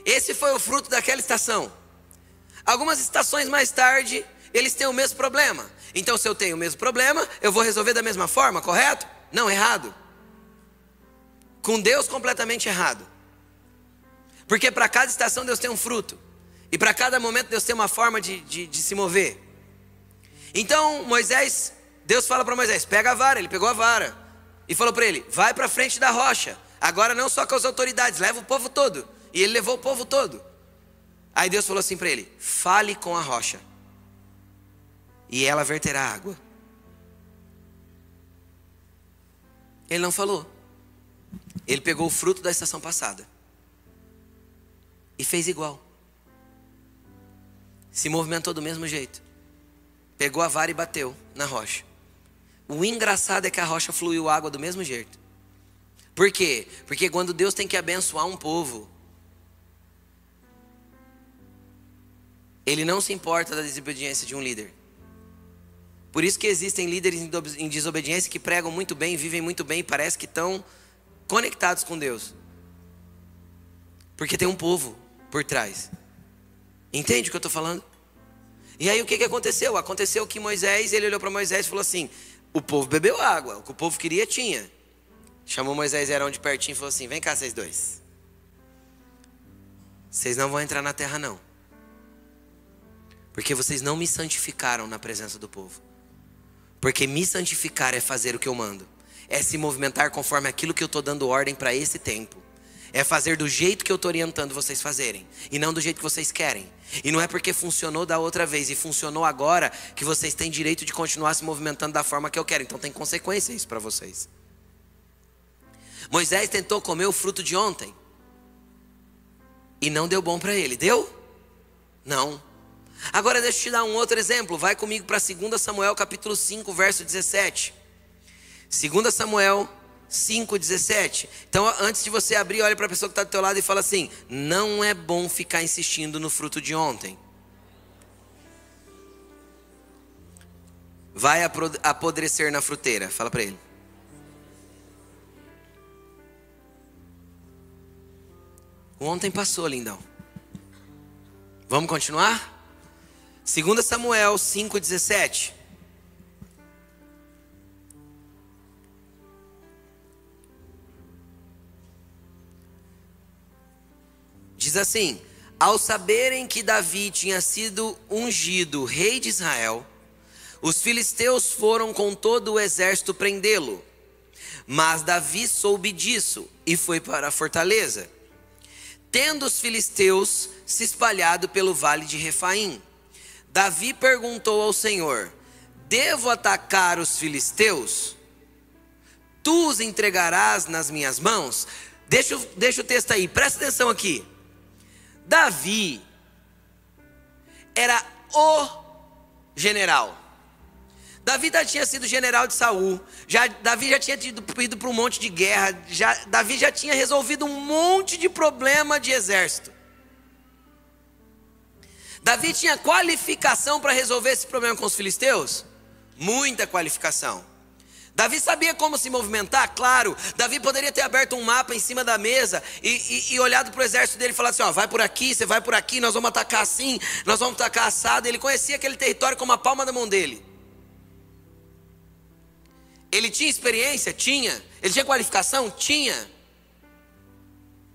Esse foi o fruto daquela estação. Algumas estações mais tarde, eles têm o mesmo problema. Então, se eu tenho o mesmo problema, eu vou resolver da mesma forma, correto? Não, errado. Com Deus completamente errado. Porque para cada estação Deus tem um fruto. E para cada momento Deus tem uma forma de, de, de se mover. Então Moisés, Deus fala para Moisés: pega a vara. Ele pegou a vara. E falou para ele: vai para frente da rocha. Agora não só com as autoridades, leva o povo todo. E ele levou o povo todo. Aí Deus falou assim para ele: fale com a rocha. E ela verterá água. Ele não falou. Ele pegou o fruto da estação passada e fez igual. Se movimentou do mesmo jeito. Pegou a vara e bateu na rocha. O engraçado é que a rocha fluiu água do mesmo jeito. Por quê? Porque quando Deus tem que abençoar um povo, Ele não se importa da desobediência de um líder. Por isso que existem líderes em desobediência que pregam muito bem, vivem muito bem, parece que estão conectados com Deus. Porque tem um povo por trás. Entende o que eu estou falando? E aí o que, que aconteceu? Aconteceu que Moisés, ele olhou para Moisés e falou assim: o povo bebeu água, o que o povo queria tinha. Chamou Moisés, era onde pertinho, e falou assim: vem cá, vocês dois. Vocês não vão entrar na terra, não. Porque vocês não me santificaram na presença do povo. Porque me santificar é fazer o que eu mando, é se movimentar conforme aquilo que eu estou dando ordem para esse tempo. É fazer do jeito que eu estou orientando vocês fazerem. E não do jeito que vocês querem. E não é porque funcionou da outra vez e funcionou agora que vocês têm direito de continuar se movimentando da forma que eu quero. Então tem consequência isso para vocês. Moisés tentou comer o fruto de ontem. E não deu bom para ele. Deu? Não. Agora deixa eu te dar um outro exemplo. Vai comigo para 2 Samuel capítulo 5, verso 17. 2 Samuel 5,17. Então, antes de você abrir, olha para a pessoa que está do teu lado e fala assim: não é bom ficar insistindo no fruto de ontem. Vai apodrecer na fruteira. Fala para ele. Ontem passou, lindão. Vamos continuar? 2 Samuel 5,17. Diz assim: Ao saberem que Davi tinha sido ungido rei de Israel, os filisteus foram com todo o exército prendê-lo. Mas Davi soube disso e foi para a fortaleza. Tendo os filisteus se espalhado pelo vale de Refaim, Davi perguntou ao Senhor: Devo atacar os filisteus? Tu os entregarás nas minhas mãos? Deixa, deixa o texto aí, presta atenção aqui. Davi era o general. Davi já tinha sido general de Saul. Já, Davi já tinha ido, ido para um monte de guerra. Já, Davi já tinha resolvido um monte de problema de exército. Davi tinha qualificação para resolver esse problema com os filisteus? Muita qualificação. Davi sabia como se movimentar? Claro. Davi poderia ter aberto um mapa em cima da mesa e, e, e olhado para o exército dele e falado assim: ó, vai por aqui, você vai por aqui, nós vamos atacar assim, nós vamos atacar assado. Ele conhecia aquele território como a palma da mão dele. Ele tinha experiência? Tinha. Ele tinha qualificação? Tinha.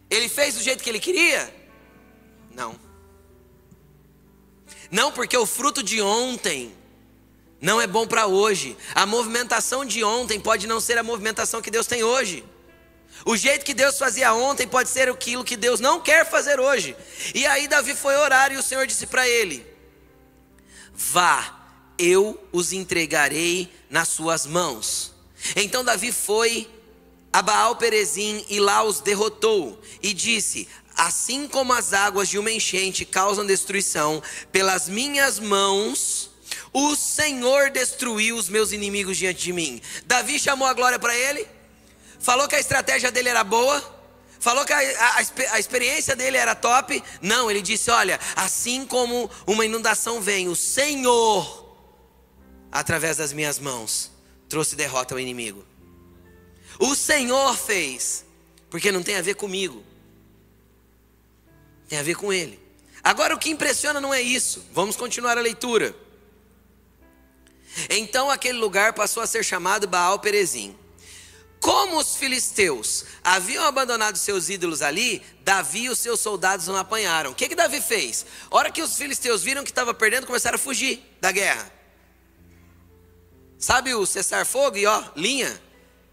Ele fez do jeito que ele queria? Não. Não, porque o fruto de ontem não é bom para hoje. A movimentação de ontem pode não ser a movimentação que Deus tem hoje. O jeito que Deus fazia ontem pode ser aquilo que Deus não quer fazer hoje. E aí Davi foi orar e o Senhor disse para ele: Vá, eu os entregarei nas suas mãos. Então Davi foi a Baal Perezim e lá os derrotou e disse: Assim como as águas de uma enchente causam destruição, pelas minhas mãos o Senhor destruiu os meus inimigos diante de mim. Davi chamou a glória para ele, falou que a estratégia dele era boa, falou que a, a, a, experiência dele era top. Não, ele disse: Olha, assim como uma inundação vem, o Senhor, através das minhas mãos, trouxe derrota ao inimigo. O Senhor fez, porque não tem a ver comigo, tem a ver com Ele. Agora o que impressiona não é isso, vamos continuar a leitura. Então aquele lugar passou a ser chamado Baal Perezim. Como os filisteus haviam abandonado seus ídolos ali, Davi e os seus soldados não apanharam. O que, que Davi fez? A hora que os filisteus viram que estava perdendo, começaram a fugir da guerra. Sabe o cessar-fogo e ó, linha?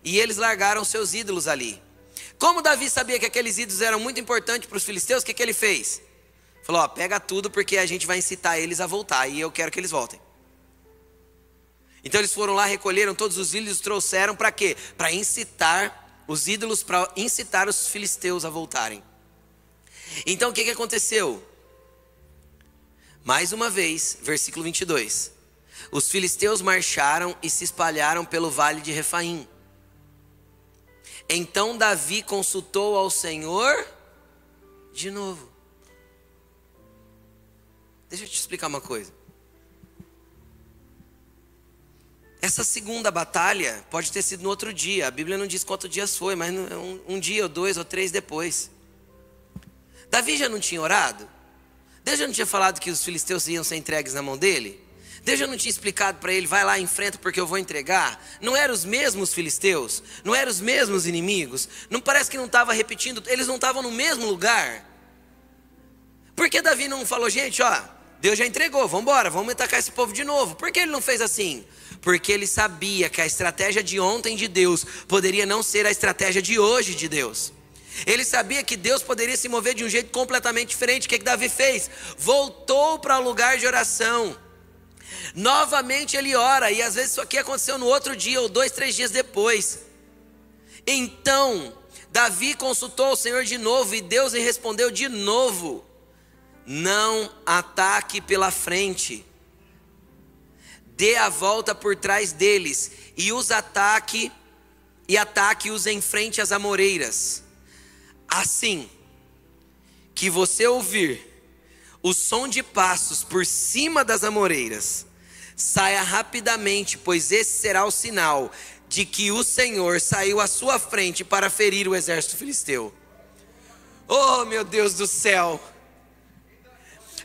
E eles largaram seus ídolos ali. Como Davi sabia que aqueles ídolos eram muito importantes para os filisteus, o que, que ele fez? Falou: ó, pega tudo porque a gente vai incitar eles a voltar e eu quero que eles voltem. Então eles foram lá, recolheram todos os ídolos, trouxeram para quê? Para incitar os ídolos, para incitar os filisteus a voltarem. Então o que, que aconteceu? Mais uma vez, versículo 22. os filisteus marcharam e se espalharam pelo vale de Refaim. Então Davi consultou ao Senhor de novo. Deixa eu te explicar uma coisa. Essa segunda batalha pode ter sido no outro dia. A Bíblia não diz quantos dias foi, mas um, um dia, ou dois, ou três depois. Davi já não tinha orado? Deus já não tinha falado que os filisteus iam ser entregues na mão dele? Deus já não tinha explicado para ele, vai lá, enfrenta porque eu vou entregar? Não eram os mesmos filisteus? Não eram os mesmos inimigos? Não parece que não estava repetindo, eles não estavam no mesmo lugar? Por que Davi não falou, gente, ó, Deus já entregou, vamos embora, vamos atacar esse povo de novo? Por que ele não fez assim? Porque ele sabia que a estratégia de ontem de Deus poderia não ser a estratégia de hoje de Deus. Ele sabia que Deus poderia se mover de um jeito completamente diferente. O que, que Davi fez? Voltou para o lugar de oração. Novamente ele ora, e às vezes isso aqui aconteceu no outro dia, ou dois, três dias depois. Então, Davi consultou o Senhor de novo, e Deus lhe respondeu de novo: Não ataque pela frente, dê a volta por trás deles, e os ataque, e ataque-os em frente às amoreiras. Assim que você ouvir o som de passos por cima das amoreiras, saia rapidamente, pois esse será o sinal de que o Senhor saiu à sua frente para ferir o exército filisteu. Oh, meu Deus do céu!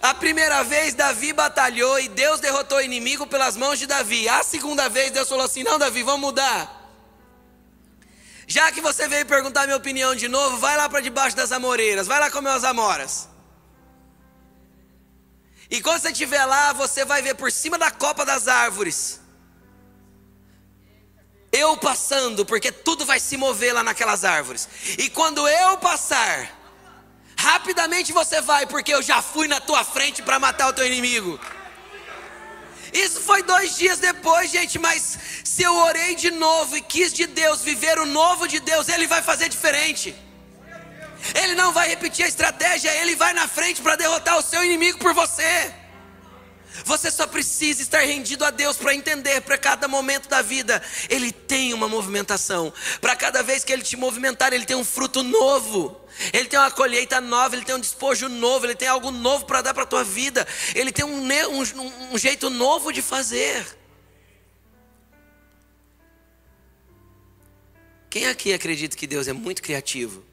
A primeira vez Davi batalhou e Deus derrotou o inimigo pelas mãos de Davi. A segunda vez Deus falou assim: Não, Davi, vamos mudar. Já que você veio perguntar minha opinião de novo, vai lá para debaixo das amoreiras, vai lá comer as amoras. E quando você estiver lá, você vai ver por cima da copa das árvores. Eu passando, porque tudo vai se mover lá naquelas árvores. E quando eu passar, rapidamente você vai, porque eu já fui na tua frente para matar o teu inimigo. Isso foi dois dias depois, gente, mas se eu orei de novo e quis de Deus viver o novo de Deus, Ele vai fazer diferente. Ele não vai repetir a estratégia, Ele vai na frente para derrotar o seu inimigo por você. Você só precisa estar rendido a Deus para entender para cada momento da vida, Ele tem uma movimentação. Para cada vez que Ele te movimentar, Ele tem um fruto novo. Ele tem uma colheita nova, ele tem um despojo novo, ele tem algo novo para dar para a tua vida, ele tem um, um, um jeito novo de fazer. Quem aqui acredita que Deus é muito criativo?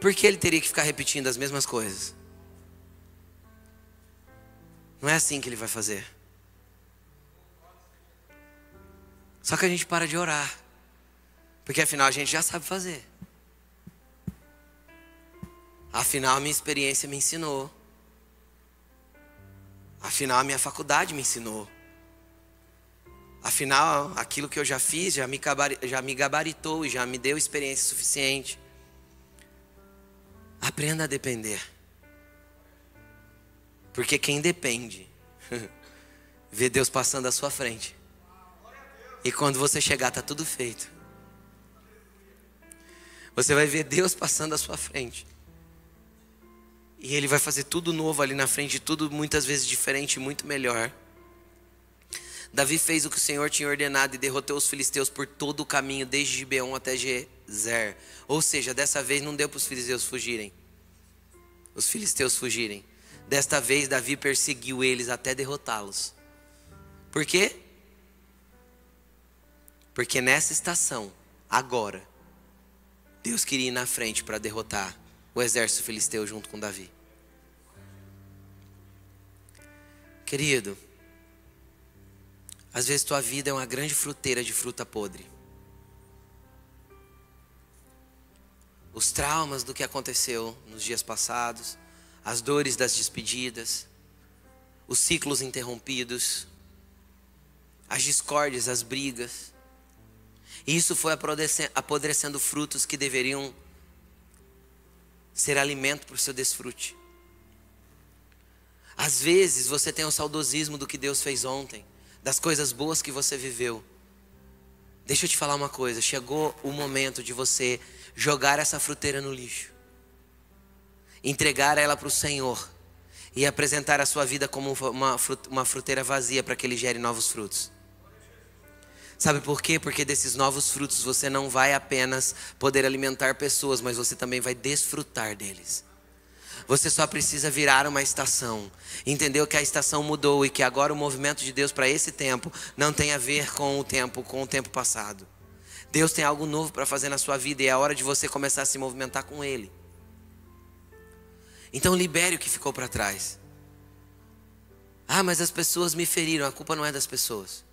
Por que ele teria que ficar repetindo as mesmas coisas? Não é assim que ele vai fazer. Só que a gente para de orar. Porque afinal a gente já sabe fazer. Afinal, a minha experiência me ensinou. Afinal, a minha faculdade me ensinou. Afinal, aquilo que eu já fiz já me, já me gabaritou e já me deu experiência suficiente. Aprenda a depender. Porque quem depende, vê Deus passando à sua frente. E quando você chegar, está tudo feito. Você vai ver Deus passando à sua frente. E ele vai fazer tudo novo ali na frente, tudo muitas vezes diferente, muito melhor. Davi fez o que o Senhor tinha ordenado e derrotou os filisteus por todo o caminho, desde Gibeon até Gezer. Ou seja, dessa vez não deu para os filisteus fugirem. Os filisteus fugirem. Desta vez Davi perseguiu eles até derrotá-los. Por quê? Porque nessa estação, agora, Deus queria ir na frente para derrotar o exército filisteu junto com Davi. Querido, às vezes tua vida é uma grande fruteira de fruta podre. Os traumas do que aconteceu nos dias passados, as dores das despedidas, os ciclos interrompidos, as discórdias, as brigas. E isso foi apodrecendo frutos que deveriam ser alimento para o seu desfrute. Às vezes você tem o saudosismo do que Deus fez ontem, das coisas boas que você viveu. Deixa eu te falar uma coisa: chegou o momento de você jogar essa fruteira no lixo, entregar ela para o Senhor e apresentar a sua vida como uma, fruteira vazia para que ele gere novos frutos. Sabe por quê? Porque desses novos frutos você não vai apenas poder alimentar pessoas, mas você também vai desfrutar deles. Você só precisa virar uma estação. Entendeu que a estação mudou e que agora o movimento de Deus para esse tempo não tem a ver com o tempo, com o tempo passado. Deus tem algo novo para fazer na sua vida e é hora de você começar a se movimentar com Ele. Então libere o que ficou para trás. Ah, mas as pessoas me feriram. A culpa não é das pessoas.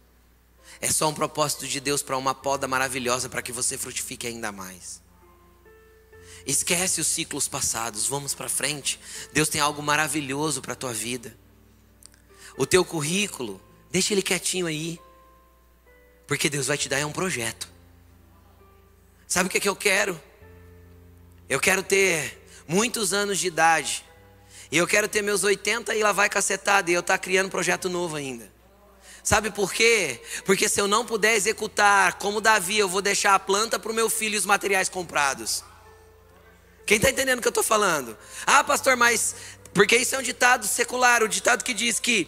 É só um propósito de Deus para uma poda maravilhosa para que você frutifique ainda mais. Esquece os ciclos passados, vamos para frente. Deus tem algo maravilhoso para a tua vida. O teu currículo, deixa ele quietinho aí. Porque Deus vai te dar é um projeto. Sabe o que, é que eu quero? Eu quero ter muitos anos de idade. E eu quero ter meus 80 e lá vai cacetada. E eu estar tá criando projeto novo ainda. Sabe por quê? Porque se eu não puder executar como Davi, eu vou deixar a planta para o meu filho e os materiais comprados. Quem está entendendo o que eu estou falando? Ah, pastor, mas. Porque isso é um ditado secular, o ditado que diz que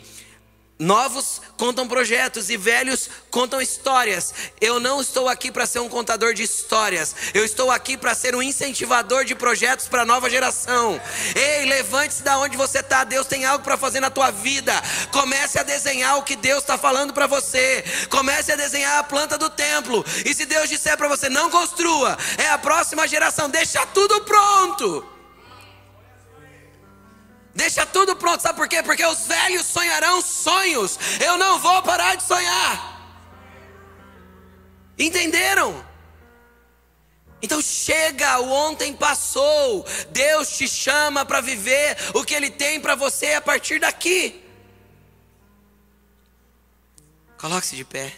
Novos contam projetos e velhos contam histórias. Eu não estou aqui para ser um contador de histórias. Eu estou aqui para ser um incentivador de projetos para a nova geração. Ei, levante-se da onde você está. Deus tem algo para fazer na tua vida. Comece a desenhar o que Deus está falando para você. Comece a desenhar a planta do templo. E se Deus disser para você não construa, é a próxima geração. Deixa tudo pronto. Deixa tudo pronto, sabe por quê? Porque os velhos sonharão sonhos. Eu não vou parar de sonhar. Entenderam? Então chega, o ontem passou. Deus te chama para viver o que Ele tem para você a partir daqui. Coloque-se de pé.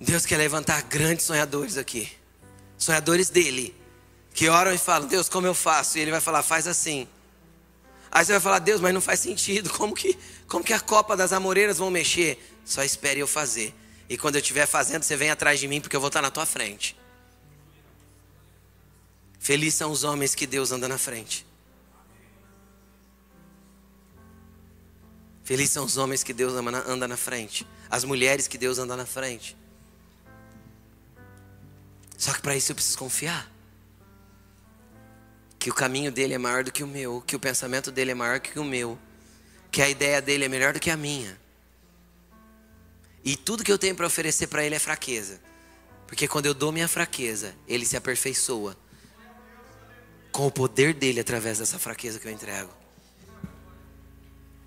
Deus quer levantar grandes sonhadores aqui, sonhadores dele que oram e falam: Deus, como eu faço? E ele vai falar: faz assim. Aí você vai falar: Deus, mas não faz sentido. Como que, como que a copa das amoreiras vão mexer? Só espere eu fazer. E quando eu estiver fazendo, você vem atrás de mim, porque eu vou estar na tua frente. Felizes são os homens que Deus anda na frente. Felizes são os homens que Deus anda na frente. As mulheres que Deus anda na frente. Só que para isso eu preciso confiar que o caminho dele é maior do que o meu, que o pensamento dele é maior que o meu, que a ideia dele é melhor do que a minha. E tudo que eu tenho para oferecer para ele é fraqueza. Porque quando eu dou minha fraqueza, ele se aperfeiçoa com o poder dele através dessa fraqueza que eu entrego.